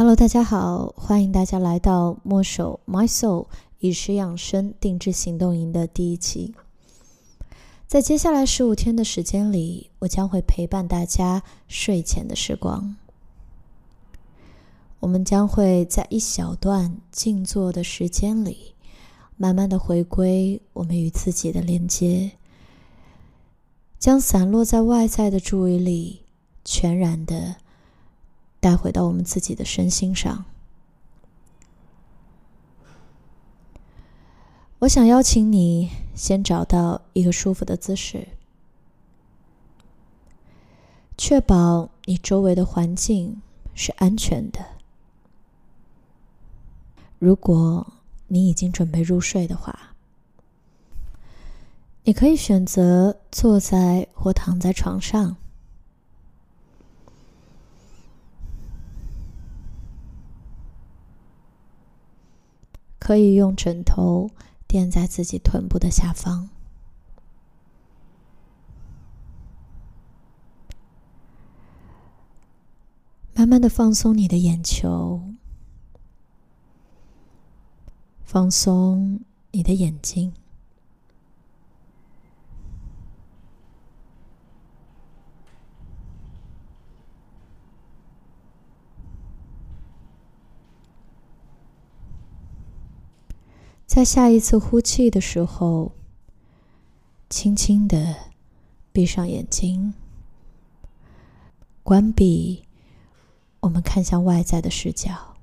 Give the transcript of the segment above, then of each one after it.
Hello，大家好，欢迎大家来到墨守 My Soul 以食养生定制行动营的第一期。在接下来十五天的时间里，我将会陪伴大家睡前的时光。我们将会在一小段静坐的时间里，慢慢的回归我们与自己的连接，将散落在外在的注意力全然的带回到我们自己的身心上。我想邀请你先找到一个舒服的姿势，确保你周围的环境是安全的。如果你已经准备入睡的话，你可以选择坐在或躺在床上，可以用枕头。垫在自己臀部的下方，慢慢的放松你的眼球，放松你的眼睛，在下一次呼气的时候，轻轻的闭上眼睛，关闭我们看向外在的视角，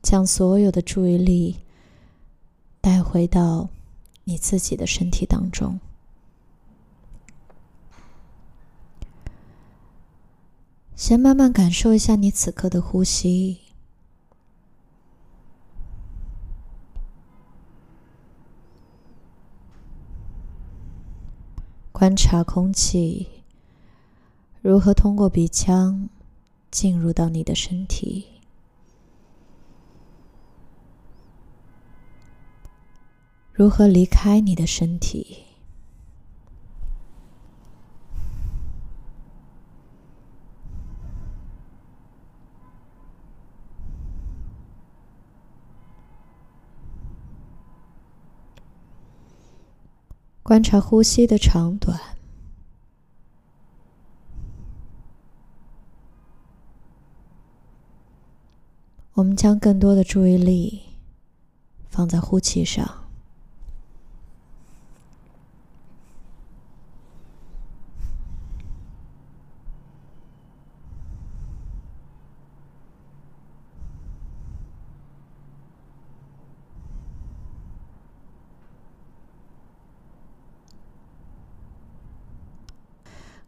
将所有的注意力带回到你自己的身体当中，先慢慢感受一下你此刻的呼吸。观察空气如何通过鼻腔进入到你的身体，如何离开你的身体。观察呼吸的长短，我们将更多的注意力放在呼气上。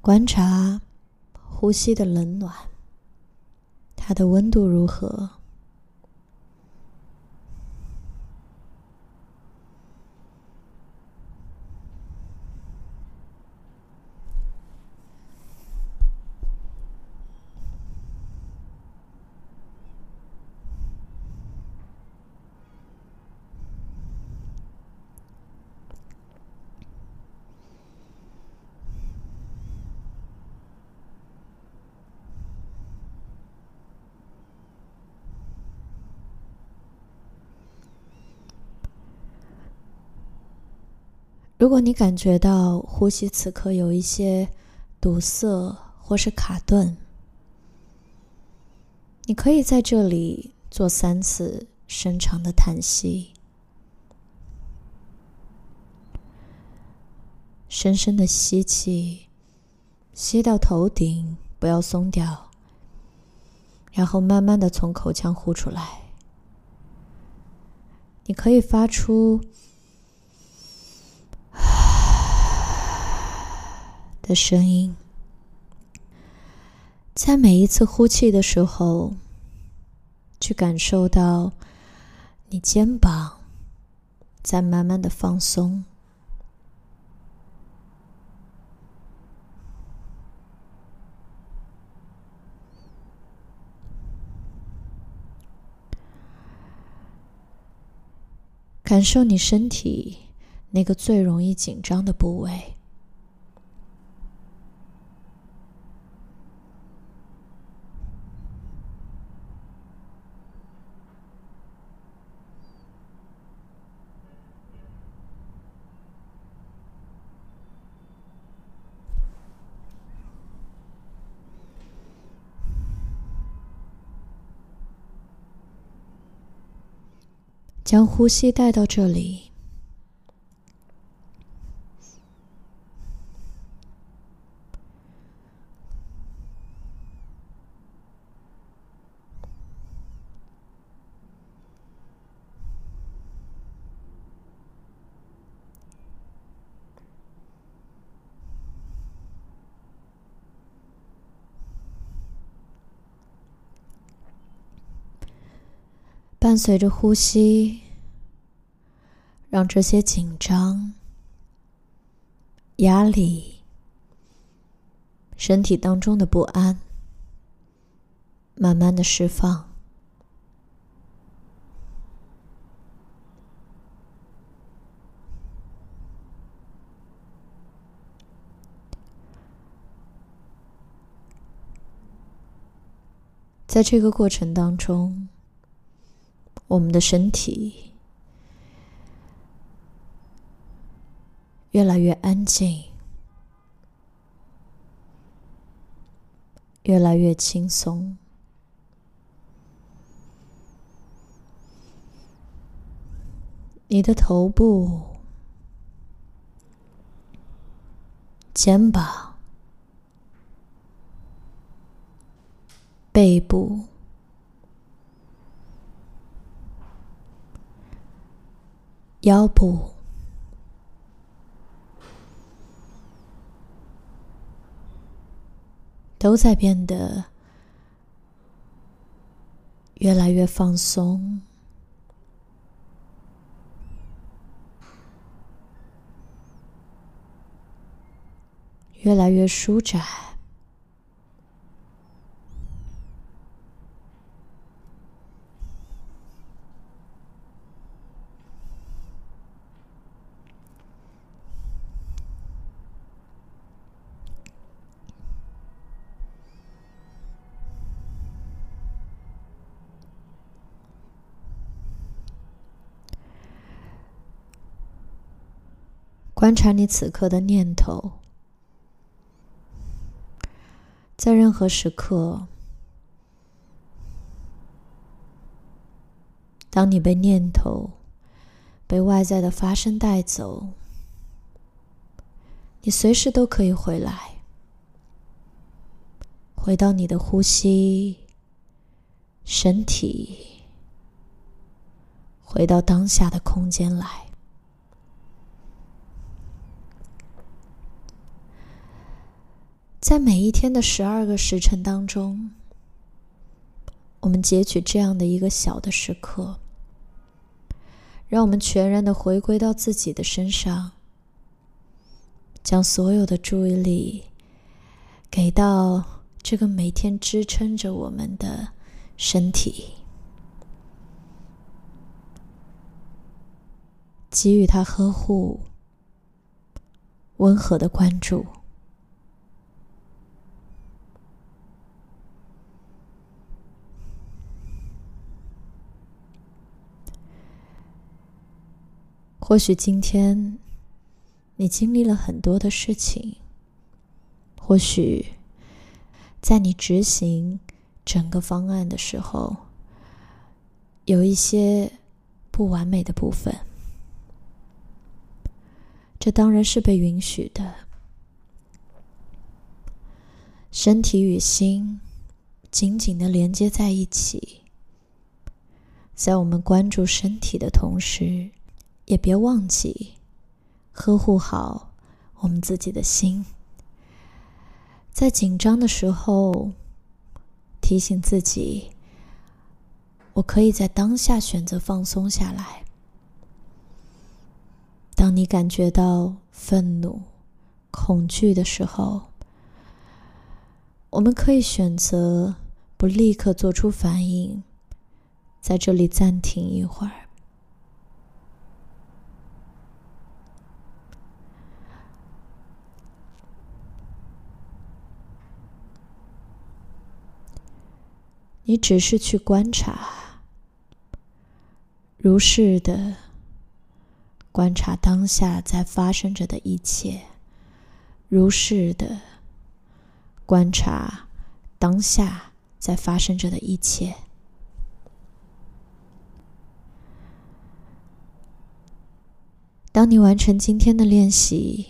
观察呼吸的冷暖，它的温度如何？如果你感觉到呼吸此刻有一些堵塞或是卡顿，你可以在这里做三次深长的叹息，深深的吸气，吸到头顶，不要松掉，然后慢慢的从口腔呼出来。你可以发出。的声音，在每一次呼气的时候，去感受到你肩膀在慢慢的放松，感受你身体那个最容易紧张的部位。将呼吸带到这里。伴随着呼吸，让这些紧张、压力、身体当中的不安，慢慢的释放。在这个过程当中。我们的身体越来越安静，越来越轻松。你的头部、肩膀、背部。腰部都在变得越来越放松，越来越舒展。观察你此刻的念头，在任何时刻，当你被念头、被外在的发生带走，你随时都可以回来，回到你的呼吸、身体，回到当下的空间来。在每一天的十二个时辰当中，我们截取这样的一个小的时刻，让我们全然的回归到自己的身上，将所有的注意力给到这个每天支撑着我们的身体，给予他呵护、温和的关注。或许今天你经历了很多的事情，或许在你执行整个方案的时候，有一些不完美的部分，这当然是被允许的。身体与心紧紧的连接在一起，在我们关注身体的同时。也别忘记呵护好我们自己的心，在紧张的时候提醒自己：我可以在当下选择放松下来。当你感觉到愤怒、恐惧的时候，我们可以选择不立刻做出反应，在这里暂停一会儿。你只是去观察，如是的观察当下在发生着的一切，如是的观察当下在发生着的一切。当你完成今天的练习，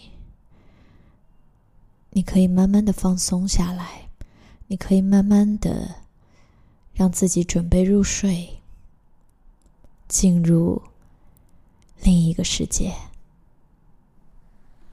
你可以慢慢的放松下来，你可以慢慢的让自己准备入睡，进入另一个世界。